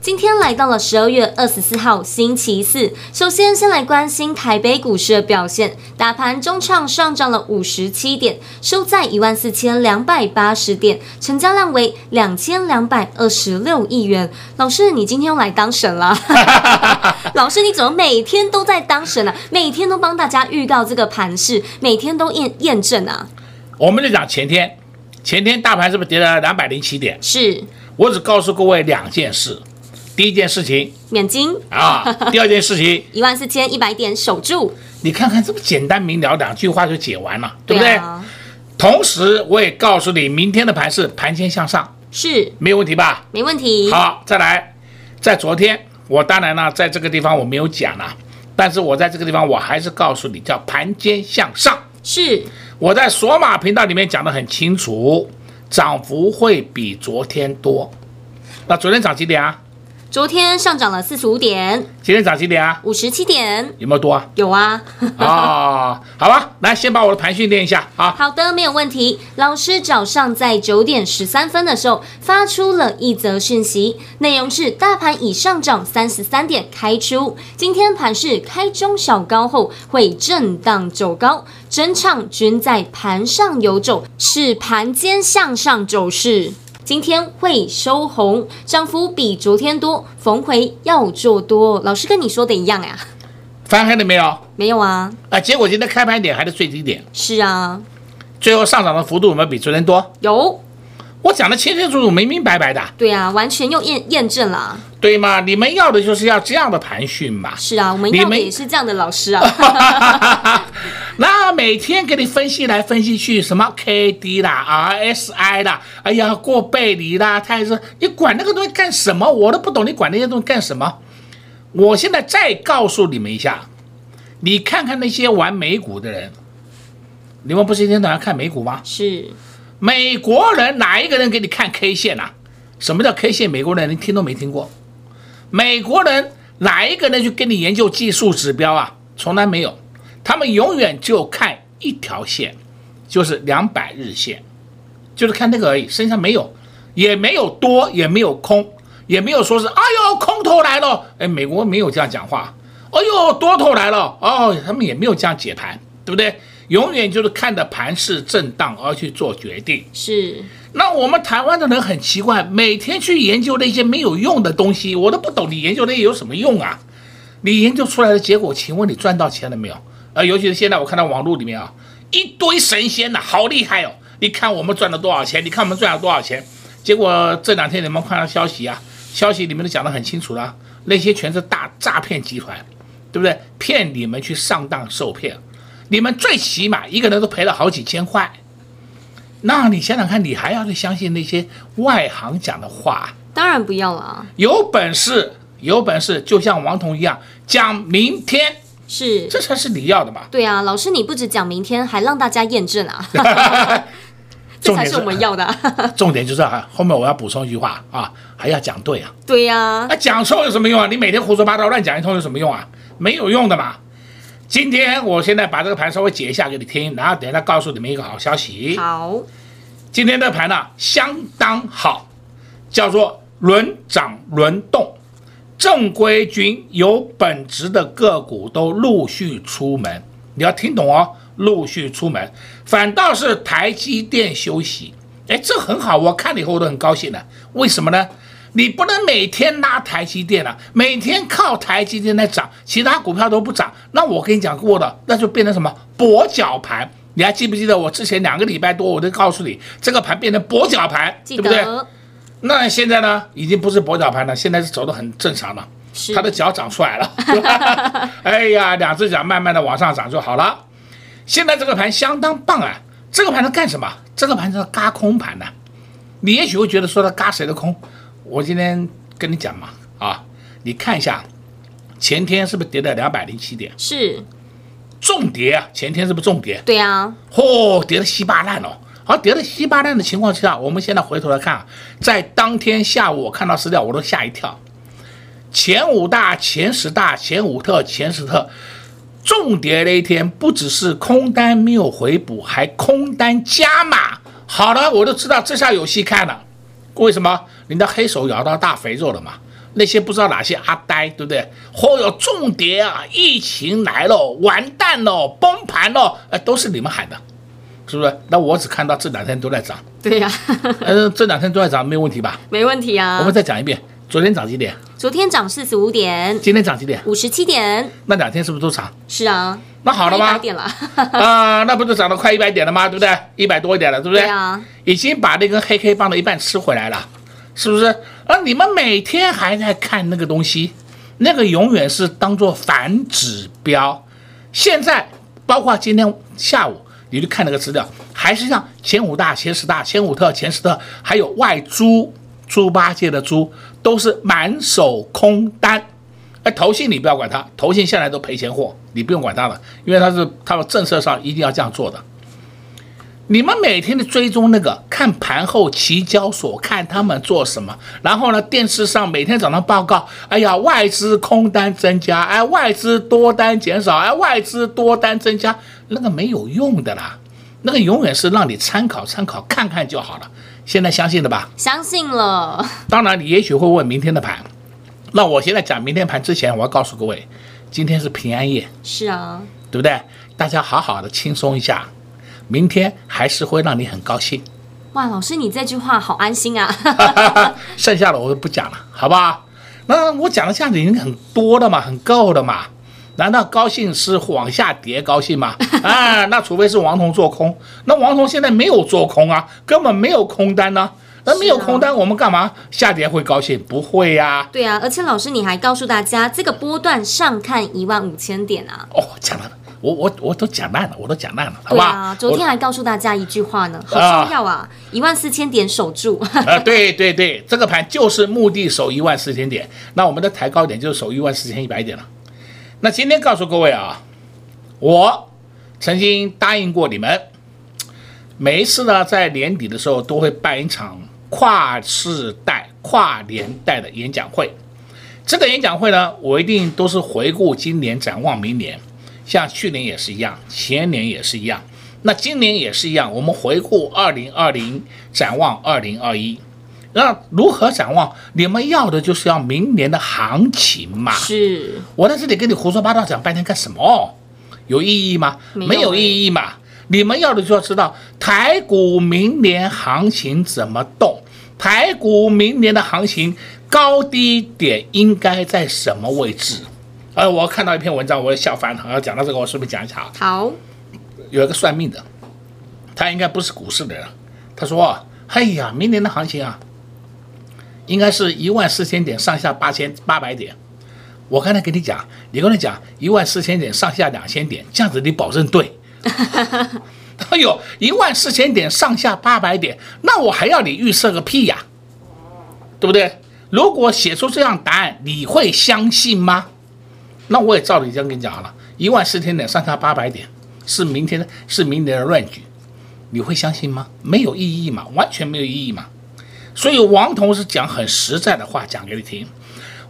今天来到了十二月二十四号星期四，首先先来关心台北股市的表现，大盘中场上涨了五十七点，收在一万四千两百八十点，成交量为两千两百二十六亿元。老师，你今天又来当神了？老师，你怎么每天都在当神啊？每天都帮大家预告这个盘势，每天都验验证啊？我们就讲前天，前天大盘是不是跌了两百零七点？是。我只告诉各位两件事。第一件事情，免金啊！第二件事情，一万四千一百点守住。你看看这么简单明了，两句话就解完了，对不对？对啊。同时，我也告诉你，明天的盘是盘间向上，是没有问题吧？没问题。好，再来，在昨天，我当然呢，在这个地方我没有讲了，但是我在这个地方我还是告诉你，叫盘间向上。是我在索马频道里面讲的很清楚，涨幅会比昨天多。那昨天涨几点啊？昨天上涨了四十五点，今天涨几点啊？五十七点，有没有多啊？有啊。哦，好吧，来先把我的盘训练一下啊。好的，没有问题。老师早上在九点十三分的时候发出了一则讯息，内容是大盘已上涨三十三点开出，今天盘是开中小高后会震荡走高，整场均在盘上游走，是盘间向上走势。今天会收红，涨幅比昨天多，逢回要做多。老师跟你说的一样呀、啊，翻黑了没有？没有啊。啊，结果今天开盘点还是最低点。是啊。最后上涨的幅度有没有比昨天多？有。我讲的清清楚楚、明明白白的。对啊，完全又验验证了。对吗？你们要的就是要这样的盘讯嘛。是啊，我们要的也是这样的老师啊。那每天给你分析来分析去，什么 K D 啦、R S I 啦，哎呀，过背离啦，他还是你管那个东西干什么？我都不懂，你管那些东西干什么？我现在再告诉你们一下，你看看那些玩美股的人，你们不是一天到晚看美股吗？是。美国人哪一个人给你看 K 线啊？什么叫 K 线？美国人连听都没听过。美国人哪一个人去跟你研究技术指标啊？从来没有。他们永远就看一条线，就是两百日线，就是看那个而已，身上没有，也没有多，也没有空，也没有说是哎呦空头来了。哎，美国没有这样讲话。哎呦多头来了哦，他们也没有这样解盘，对不对？永远就是看着盘势震荡而去做决定。是。那我们台湾的人很奇怪，每天去研究那些没有用的东西，我都不懂，你研究那些有什么用啊？你研究出来的结果，请问你赚到钱了没有？啊，尤其是现在我看到网络里面啊，一堆神仙呐、好厉害哦！你看我们赚了多少钱？你看我们赚了多少钱？结果这两天你们看到消息啊，消息里面都讲得很清楚了，那些全是大诈骗集团，对不对？骗你们去上当受骗，你们最起码一个人都赔了好几千块。那你想想看，你还要去相信那些外行讲的话？当然不要了。有本事，有本事，就像王彤一样，讲明天。是，这才是你要的嘛？对啊，老师，你不止讲明天，还让大家验证啊，这才是我们要的。重点就是啊，后面我要补充一句话啊，还要讲对啊。对呀、啊，那讲错有什么用啊？你每天胡说八道乱讲一通有什么用啊？没有用的嘛。今天我现在把这个盘稍微解一下给你听，然后等一下告诉你们一个好消息。好，今天的盘呢相当好，叫做轮涨轮动。正规军有本质的个股都陆续出门，你要听懂哦，陆续出门，反倒是台积电休息，哎，这很好，我看了以后我都很高兴的。为什么呢？你不能每天拉台积电啊，每天靠台积电在涨，其他股票都不涨，那我跟你讲过的，那就变成什么跛脚盘？你还记不记得我之前两个礼拜多我都告诉你，这个盘变成跛脚盘，对不对？那现在呢，已经不是跛脚盘了，现在是走得很正常了。他的脚长出来了，哎呀，两只脚慢慢的往上涨就好了。现在这个盘相当棒啊！这个盘是干什么？这个盘是嘎空盘呢、啊。你也许会觉得说它嘎谁的空？我今天跟你讲嘛，啊，你看一下，前天是不是跌了两百零七点？是，重跌啊！前天是不是重跌？对啊，嚯、哦，跌的稀巴烂哦。好，跌的稀巴烂的情况之下，我们现在回头来看，在当天下午我看到资料，我都吓一跳。前五大、前十大、前五特、前十特。重跌那一天，不只是空单没有回补，还空单加码。好了，我都知道这下有戏看了。为什么？你的黑手咬到大肥肉了嘛？那些不知道哪些阿呆，对不对？嚯哟，重跌啊！疫情来了，完蛋了，崩盘了，哎，都是你们喊的，是不是？那我只看到这两天都在涨。对呀、啊，呃，这两天都在涨，没有问题吧？没问题啊。我们再讲一遍，昨天涨几点？昨天涨四十五点，今天涨几点？五十七点。那两天是不是都涨？是啊，那好了吗？一百点了 啊，那不就涨了快一百点了吗？对不对？一百多一点了，对不对？对啊，已经把那根黑 K 棒的一半吃回来了，是不是？而你们每天还在看那个东西，那个永远是当做反指标。现在包括今天下午，你去看那个资料，还是像前五大、前十大、前五特、前十特，还有外猪。猪八戒的猪都是满手空单，哎，投信你不要管它，投信向来都赔钱货，你不用管它了，因为它是它的政策上一定要这样做的。你们每天的追踪那个看盘后期交所看他们做什么，然后呢，电视上每天早上报告，哎呀，外资空单增加，哎，外资多单减少，哎，外资多单增加，那个没有用的啦，那个永远是让你参考参考看看就好了。现在相信了吧？相信了。当然，你也许会问明天的盘。那我现在讲明天盘之前，我要告诉各位，今天是平安夜。是啊，对不对？大家好好的轻松一下，明天还是会让你很高兴。哇，老师，你这句话好安心啊。剩下的我就不讲了，好不好？那我讲的这样子已经很多了嘛，很够了嘛。难道高兴是往下跌高兴吗？啊，那除非是王彤做空，那王彤现在没有做空啊，根本没有空单呢、啊。那没有空单，我们干嘛下跌会高兴？不会呀、啊。对啊，而且老师你还告诉大家，这个波段上看一万五千点啊。哦，讲了，我我我都讲烂了，我都讲烂了，好吧？对啊，昨天还告诉大家一句话呢，好重要啊，一万四千点守住。啊，对对对，这个盘就是目的守一万四千点，那我们的抬高点就是守一万四千一百点了。那今天告诉各位啊，我曾经答应过你们，每一次呢在年底的时候都会办一场跨世代、跨年代的演讲会。这个演讲会呢，我一定都是回顾今年，展望明年。像去年也是一样，前年也是一样，那今年也是一样。我们回顾二零二零，展望二零二一。那如何展望？你们要的就是要明年的行情嘛？是我在这里跟你胡说八道讲半天干什么？有意义吗？没有，没有意义嘛。你们要的就要知道台股明年行情怎么动，台股明年的行情高低点应该在什么位置？哎，我看到一篇文章，我也笑翻了。要讲到这个，我顺便讲一下。好，有一个算命的，他应该不是股市的人，他说：“哎呀，明年的行情啊。”应该是一万四千点上下八千八百点，我刚才跟你讲，你跟他讲一万四千点上下两千点，这样子你保证对。哎呦，一万四千点上下八百点，那我还要你预测个屁呀，对不对？如果写出这样答案，你会相信吗？那我也照你这样跟你讲好了，一万四千点上下八百点是明天的是明年的乱局，你会相信吗？没有意义嘛，完全没有意义嘛。所以王彤是讲很实在的话讲给你听，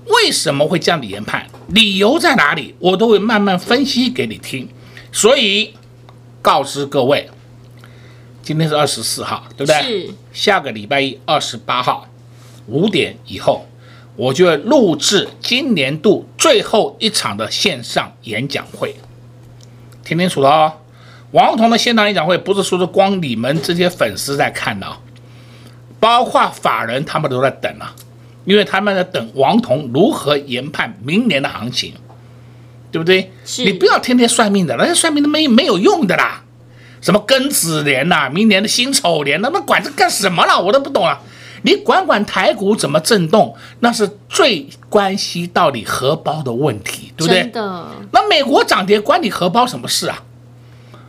为什么会这样的研判？理由在哪里？我都会慢慢分析给你听。所以告知各位，今天是二十四号，对不对？是。下个礼拜一，二十八号五点以后，我就会录制今年度最后一场的线上演讲会。听清楚了哦，王彤的线上演讲会不是说是光你们这些粉丝在看的哦。包括法人，他们都在等啊，因为他们在等王彤如何研判明年的行情，对不对？你不要天天算命的，那些算命的没没有用的啦。什么庚子年呐、啊，明年的辛丑年，那么管这干什么了？我都不懂了。你管管台股怎么震动，那是最关系到你荷包的问题，对不对？那美国涨跌关你荷包什么事啊？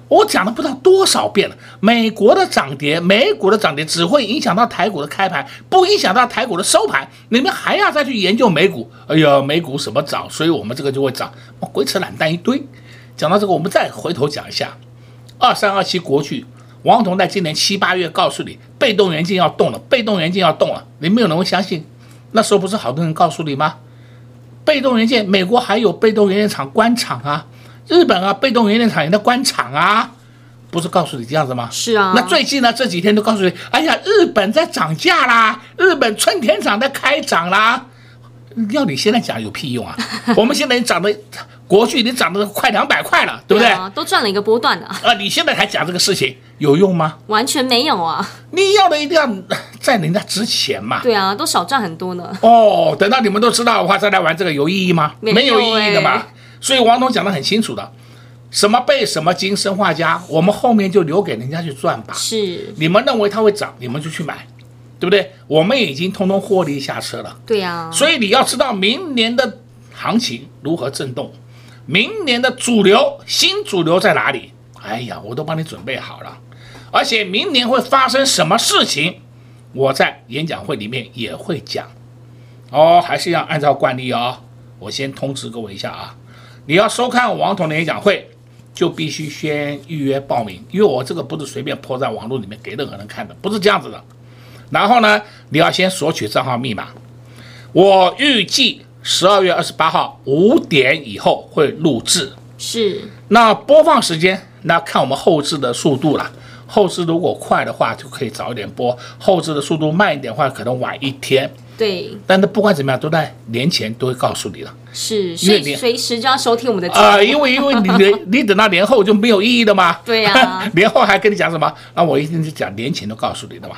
我讲了不知道多少遍了。美国的涨跌，美股的涨跌只会影响到台股的开盘，不影响到台股的收盘。你们还要再去研究美股？哎呀，美股什么涨，所以我们这个就会涨。鬼扯懒蛋一堆。讲到这个，我们再回头讲一下，二三二七国巨，王彤在今年七八月告诉你，被动元件要动了，被动元件要动了，你们有人会相信。那时候不是好多人告诉你吗？被动元件，美国还有被动元件厂关厂啊，日本啊，被动元件厂也在关厂啊，不是告诉你这样子吗？是啊。那最近呢，这几天都告诉你，哎呀，日本在涨价啦，日本春田厂在开涨啦，要你现在讲有屁用啊？我们现在涨的国巨已经涨得快两百块了，对不对？对啊，都赚了一个波段了。啊，你现在还讲这个事情有用吗？完全没有啊！你要的一定要在人家之前嘛。对啊，都少赚很多呢。哦，等到你们都知道的话，再来玩这个有意义吗？没有，欸、没有意义的嘛。所以王总讲得很清楚的，什么倍什么金生化家，我们后面就留给人家去赚吧。是，你们认为它会涨，你们就去买，对不对？我们已经通通获利下车了。对呀、啊。所以你要知道明年的行情如何震动，明年的主流新主流在哪里？哎呀，我都帮你准备好了。而且明年会发生什么事情，我在演讲会里面也会讲。哦，还是要按照惯例哦。我先通知各位一下啊，你要收看王彤的演讲会，就必须先预约报名，因为我这个不是随便泼在网络里面给任何人看的，不是这样子的。然后呢，你要先索取账号密码。我预计十二月二十八号五点以后会录制。是。那播放时间，那看我们后置的速度了。后置如果快的话，就可以早一点播；后置的速度慢一点的话，可能晚一天。对，但是不管怎么样，都在年前都会告诉你了。是，所以随时就要收听我们的节目啊、呃，因为因为你年 你等到年后就没有意义了嘛。对呀、啊，年后还跟你讲什么？那我一定是讲年前都告诉你的嘛。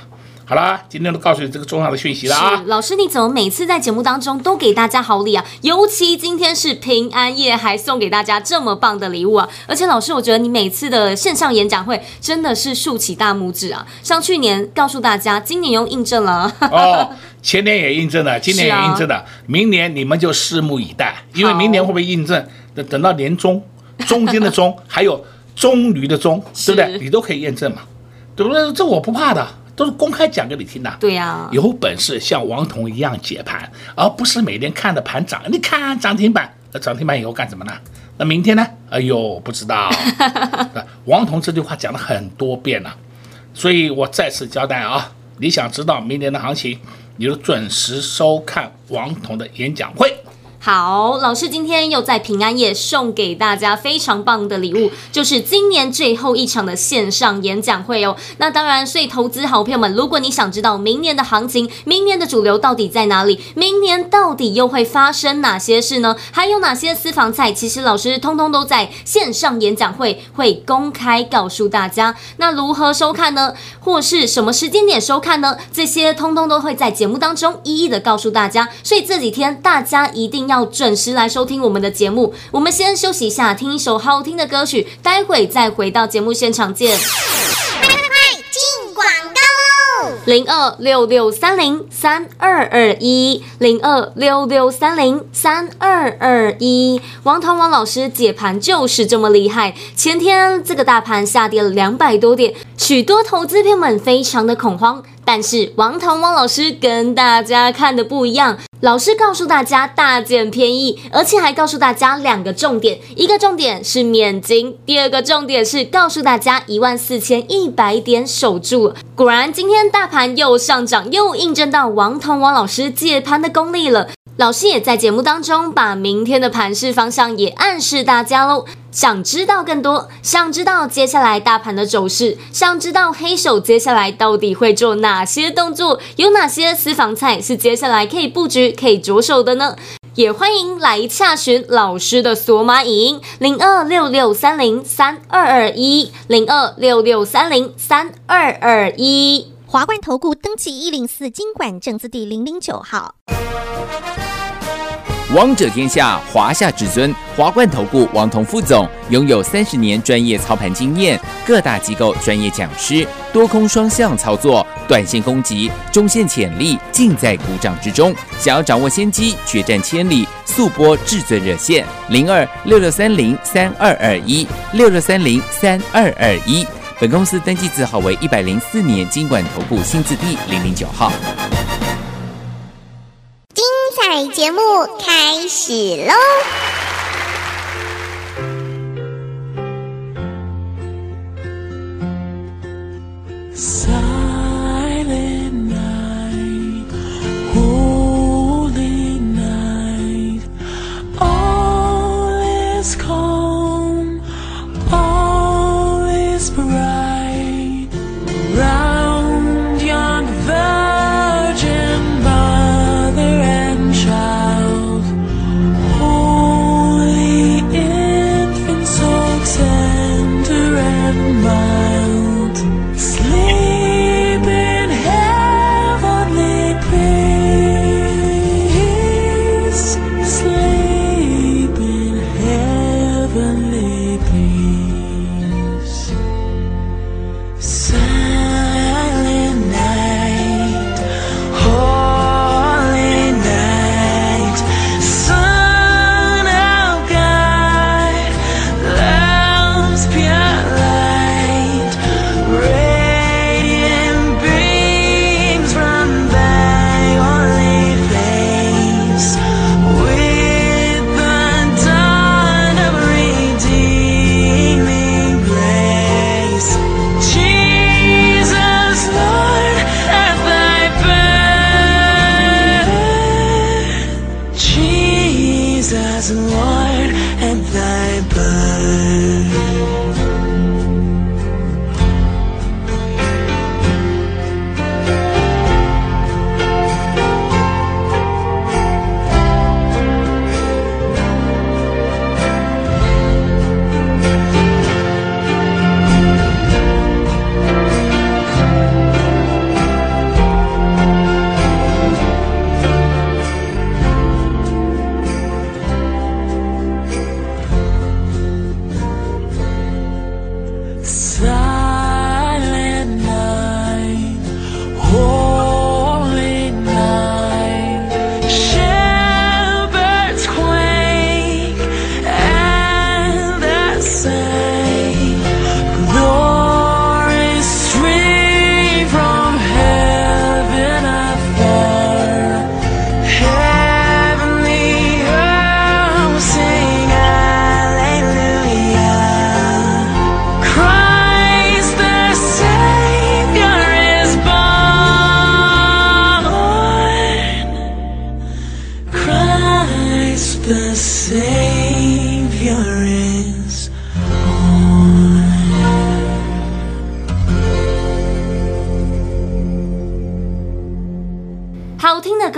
好啦，今天都告诉你这个重要的讯息啦啊！老师，你怎么每次在节目当中都给大家好礼啊？尤其今天是平安夜，还送给大家这么棒的礼物啊！而且老师，我觉得你每次的线上演讲会真的是竖起大拇指啊！像去年告诉大家，今年又印证了哦，前年也印证了，今年也印证了，啊、明年你们就拭目以待，因为明年会不会印证？等等到年终，中间的中，还有棕榈的棕，对不对？你都可以验证嘛，对不对？这我不怕的。都是公开讲给你听的，对呀、啊，有本事像王彤一样解盘，而不是每天看着盘涨。你看涨停板，那涨停板以后干什么呢？那明天呢？哎呦，不知道。王彤这句话讲了很多遍了，所以我再次交代啊，你想知道明年的行情，你就准时收看王彤的演讲会。好，老师今天又在平安夜送给大家非常棒的礼物，就是今年最后一场的线上演讲会哦。那当然，所以投资好朋友们，如果你想知道明年的行情，明年的主流到底在哪里，明年到底又会发生哪些事呢？还有哪些私房菜？其实老师通通都在线上演讲会会公开告诉大家。那如何收看呢？或是什么时间点收看呢？这些通通都会在节目当中一一的告诉大家。所以这几天大家一定准时来收听我们的节目。我们先休息一下，听一首好听的歌曲，待会再回到节目现场见。快快快，进广告喽！零二六六三零三二二一，零二六六三零三二二一。王彤王老师解盘就是这么厉害。前天这个大盘下跌了两百多点，许多投资朋友们非常的恐慌。但是王彤王老师跟大家看的不一样。老师告诉大家大减便宜，而且还告诉大家两个重点：一个重点是免金，第二个重点是告诉大家一万四千一百点守住。果然，今天大盘又上涨，又印证到王彤王老师解盘的功力了。老师也在节目当中把明天的盘势方向也暗示大家喽。想知道更多，想知道接下来大盘的走势，想知道黑手接下来到底会做哪些动作，有哪些私房菜是接下来可以布局、可以着手的呢？也欢迎来洽询老师的索马影音零二六六三零三二二一零二六六三零三二二一华冠投顾登记一零四金管证字第零零九号。王者天下，华夏至尊，华冠投顾王彤副总拥有三十年专业操盘经验，各大机构专业讲师，多空双向操作，短线攻击，中线潜力尽在股掌之中。想要掌握先机，决战千里，速播至尊热线零二六六三零三二二一六六三零三二二一。本公司登记字号为一百零四年金管投顾新字第零零九号。节目开始喽！and mild.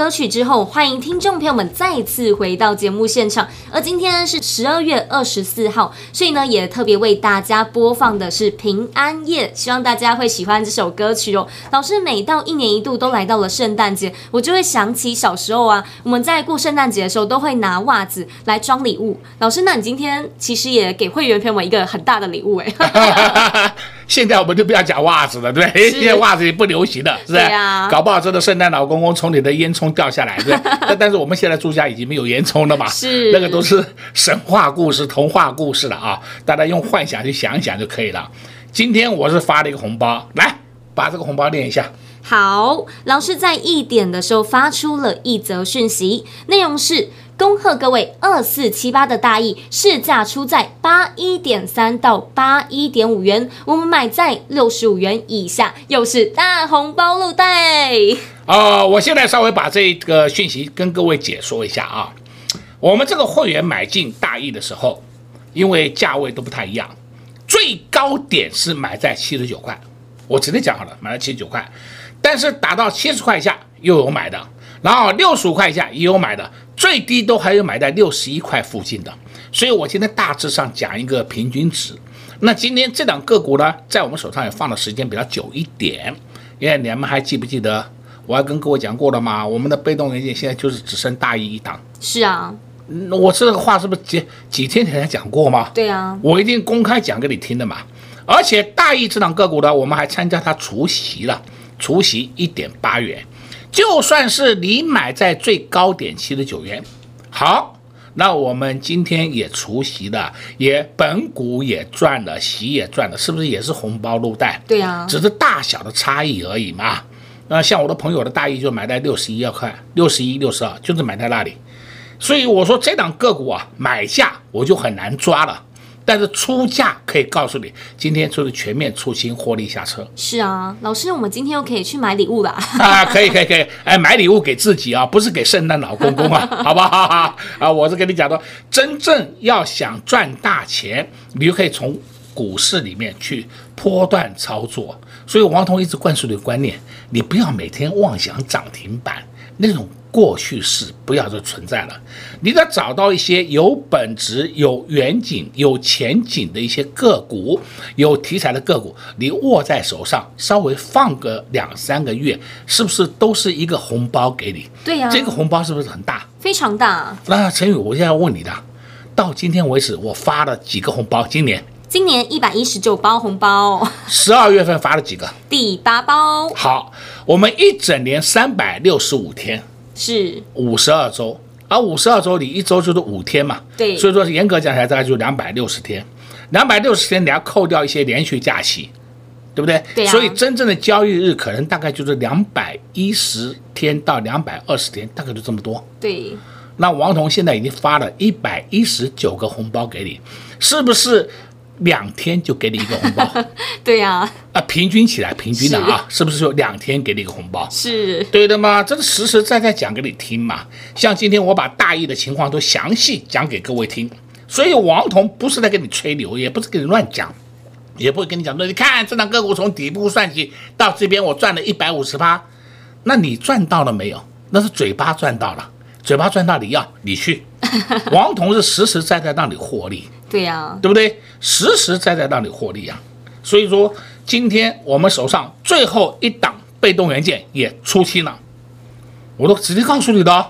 歌曲之后，欢迎听众朋友们再次回到节目现场。而今天是十二月二十四号，所以呢，也特别为大家播放的是《平安夜》，希望大家会喜欢这首歌曲哦。老师每到一年一度都来到了圣诞节，我就会想起小时候啊，我们在过圣诞节的时候都会拿袜子来装礼物。老师，那你今天其实也给会员朋友们一个很大的礼物哎。现在我们就不要讲袜子了，对不对？现在 袜子也不流行了，是吧？啊、搞不好真的圣诞老公公从你的烟囱掉下来，对。但但是我们现在住家已经没有烟囱了嘛，是那个都是神话故事、童话故事了啊！大家用幻想去想一想就可以了。今天我是发了一个红包，来把这个红包念一下。好，老师在一点的时候发出了一则讯息，内容是。恭贺各位二四七八的大亿市价出在八一点三到八一点五元，我们买在六十五元以下，又是大红包入袋。呃，我现在稍微把这个讯息跟各位解说一下啊。我们这个会员买进大亿的时候，因为价位都不太一样，最高点是买在七十九块，我直接讲好了，买了七十九块，但是打到七十块以下又有买的，然后六十五块以下也有买的。最低都还有买在六十一块附近的，所以我今天大致上讲一个平均值。那今天这档个股呢，在我们手上也放的时间比较久一点，因为你们还记不记得我还跟各位讲过了吗？我们的被动元件现在就是只剩大亿一档。是啊，我这个话是不是几几天前才讲过吗？对啊，我一定公开讲给你听的嘛。而且大益这档个股呢，我们还参加它除息了，除息一点八元，就算是你买在最高点七十九元，好，那我们今天也除息的，也本股也赚了，息也赚了，是不是也是红包入袋？对啊，只是大小的差异而已嘛。那像我的朋友的大意就买在六十一块，六十一、六十二，就是买在那里。所以我说这档个股啊，买下我就很难抓了。但是出价可以告诉你，今天就是全面出清，获利下车。是啊，老师，我们今天又可以去买礼物了啊！可以，可以，可以，哎，买礼物给自己啊，不是给圣诞老公公啊，好不好？啊，我是跟你讲的，真正要想赚大钱，你就可以从股市里面去波段操作。所以王彤一直灌输的观念，你不要每天妄想涨停板那种。过去式不要再存在了，你得找到一些有本质、有远景、有前景的一些个股，有题材的个股，你握在手上，稍微放个两三个月，是不是都是一个红包给你？对呀、啊，这个红包是不是很大？非常大。那陈宇，我现在要问你的，到今天为止，我发了几个红包？今年？今年一百一十九包红包。十二月份发了几个？第八包。好，我们一整年三百六十五天。是五十二周，而五十二周里一周就是五天嘛，对，所以说严格讲起来大概就两百六十天，两百六十天你要扣掉一些连续假期，对不对？对啊。所以真正的交易日可能大概就是两百一十天到两百二十天，大概就这么多。对。那王彤现在已经发了一百一十九个红包给你，是不是？两天就给你一个红包，对呀、啊，啊，平均起来，平均的啊，是，是不是说两天给你一个红包？是对的嘛？这是实实在在讲给你听嘛。像今天我把大意的情况都详细讲给各位听，所以王彤不是在跟你吹牛，也不是跟你乱讲，也不会跟你讲说，你看这档个股从底部算起到这边，我赚了一百五十八，那你赚到了没有？那是嘴巴赚到了，嘴巴赚到你要你去，王彤是实实在在让你获利。对呀、啊，对不对？实实在在让你获利啊！所以说，今天我们手上最后一档被动元件也出清了，我都直接告诉你的。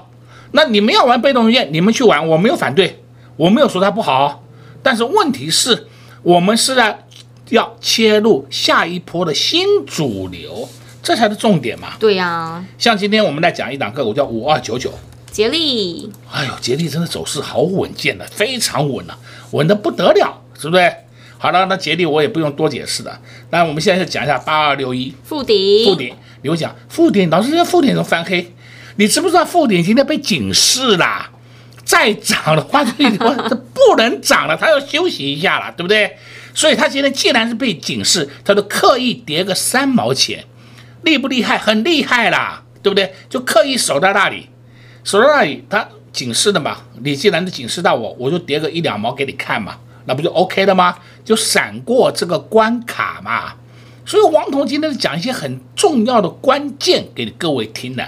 那你们要玩被动元件，你们去玩，我没有反对，我没有说它不好。但是问题是，我们是在要切入下一波的新主流，这才是重点嘛。对呀、啊，像今天我们来讲一档个股叫五二九九。杰力，哎呦，杰力真的走势好稳健的，非常稳呐，稳的不得了，是不是？好了，那杰力我也不用多解释了。那我们现在就讲一下八二六一富鼎，富鼎，你会讲富鼎，老师这个富鼎怎么翻黑？你知不知道富鼎今天被警示了？再涨的话，这 这不能涨了，它要休息一下了，对不对？所以它今天既然是被警示，它就刻意跌个三毛钱，厉不厉害？很厉害啦，对不对？就刻意守在那里。他警示的嘛。你既然是警示到我，我就叠个一两毛给你看嘛，那不就 OK 了吗？就闪过这个关卡嘛。所以王彤今天讲一些很重要的关键给各位听的。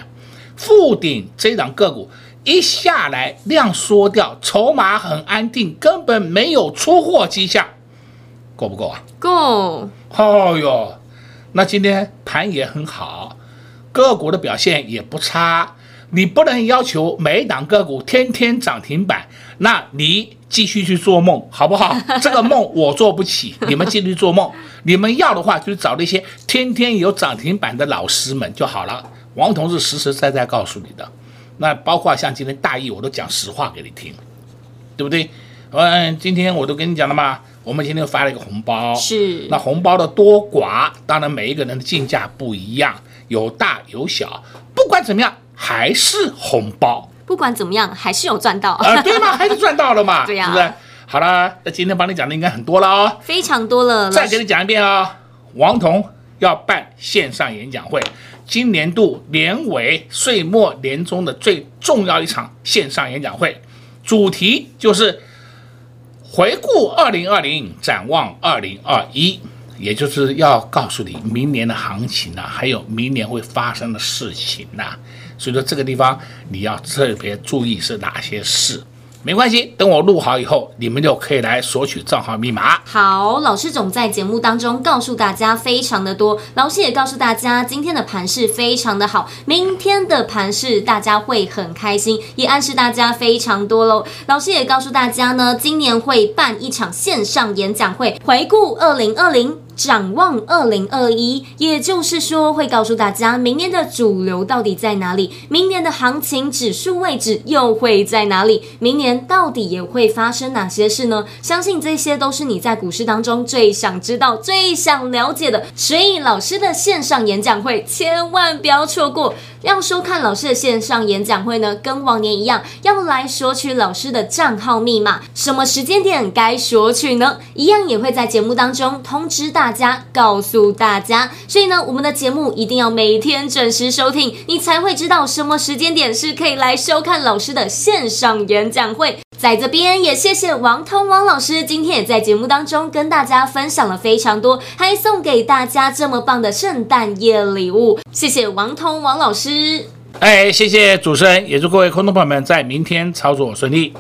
富鼎这档个股一下来量缩掉，筹码很安定，根本没有出货迹象，够不够啊？够。哦哟，那今天盘也很好，个股的表现也不差。你不能要求每一档个股天天涨停板，那你继续去做梦好不好？这个梦我做不起，你们继续做梦。你们要的话，就找那些天天有涨停板的老师们就好了。王同志实实在在告诉你的，那包括像今天大意，我都讲实话给你听，对不对？嗯，今天我都跟你讲了嘛，我们今天发了一个红包，是那红包的多寡，当然每一个人的进价不一样，有大有小，不管怎么样。还是红包，不管怎么样，还是有赚到啊、呃？对吗？还是赚到了嘛？对呀、啊，是不是？好了，那今天帮你讲的应该很多了哦，非常多了。再给你讲一遍啊、哦，王彤要办线上演讲会，今年度年尾、岁末、年终的最重要一场线上演讲会，主题就是回顾二零二零，展望二零二一。也就是要告诉你明年的行情呐、啊，还有明年会发生的事情呐、啊，所以说这个地方你要特别注意是哪些事。没关系，等我录好以后，你们就可以来索取账号密码。好，老师总在节目当中告诉大家非常的多，老师也告诉大家今天的盘势非常的好，明天的盘势大家会很开心，也暗示大家非常多喽。老师也告诉大家呢，今年会办一场线上演讲会，回顾二零二零。展望二零二一，也就是说会告诉大家明年的主流到底在哪里，明年的行情指数位置又会在哪里，明年到底也会发生哪些事呢？相信这些都是你在股市当中最想知道、最想了解的。所以老师的线上演讲会千万不要错过。要收看老师的线上演讲会呢，跟往年一样，要来索取老师的账号密码，什么时间点该索取呢？一样也会在节目当中通知大大家，告诉大家。所以呢，我们的节目一定要每天准时收听，你才会知道什么时间点是可以来收看老师的线上演讲会。在这边也谢谢王通王老师，今天也在节目当中跟大家分享了非常多，还送给大家这么棒的圣诞夜礼物，谢谢王通王老师。哎，谢谢主持人，也祝各位空头朋友们在明天操作顺利。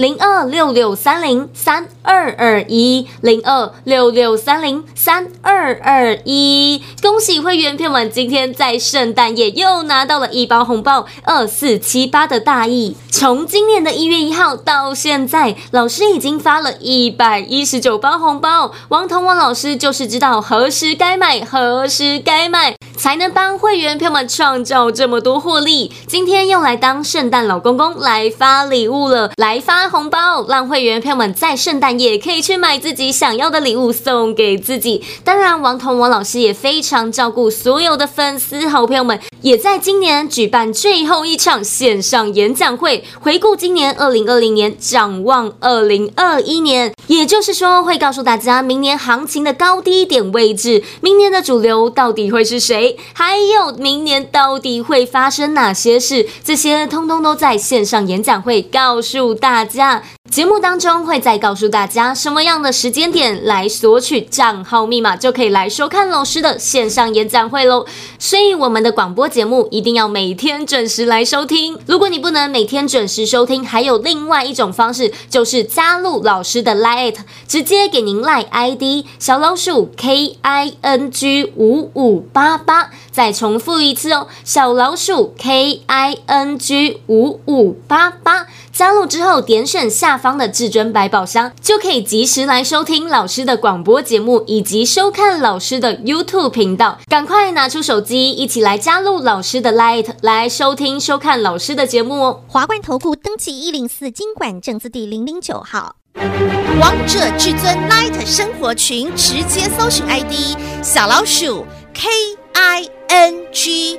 零二六六三零三二二一，零二六六三零三二二一，恭喜会员朋友们，今天在圣诞夜又拿到了一包红包，二四七八的大意。从今年的一月一号到现在，老师已经发了一百一十九包红包。王彤王老师就是知道何时该买，何时该卖，才能帮会员朋友们创造这么多获利。今天又来当圣诞老公公来发礼物了，来发。红包让会员朋友们在圣诞夜可以去买自己想要的礼物送给自己。当然，王彤王老师也非常照顾所有的粉丝好朋友们，也在今年举办最后一场线上演讲会，回顾今年二零二零年，展望二零二一年。也就是说，会告诉大家明年行情的高低点位置，明年的主流到底会是谁，还有明年到底会发生哪些事，这些通通都在线上演讲会告诉大家。节目当中会再告诉大家什么样的时间点来索取账号密码，就可以来收看老师的线上演讲会喽。所以我们的广播节目一定要每天准时来收听。如果你不能每天准时收听，还有另外一种方式，就是加入老师的 Live，直接给您 Line ID 小老鼠 K I N G 五五八八。再重复一次哦，小老鼠 K I N G 五五八八。加入之后，点选下方的至尊百宝箱，就可以及时来收听老师的广播节目，以及收看老师的 YouTube 频道。赶快拿出手机，一起来加入老师的 Light，来收听收看老师的节目哦。华冠投顾登记一零四金管证字第零零九号，王者至尊 Light 生活群，直接搜寻 ID 小老鼠 K I N G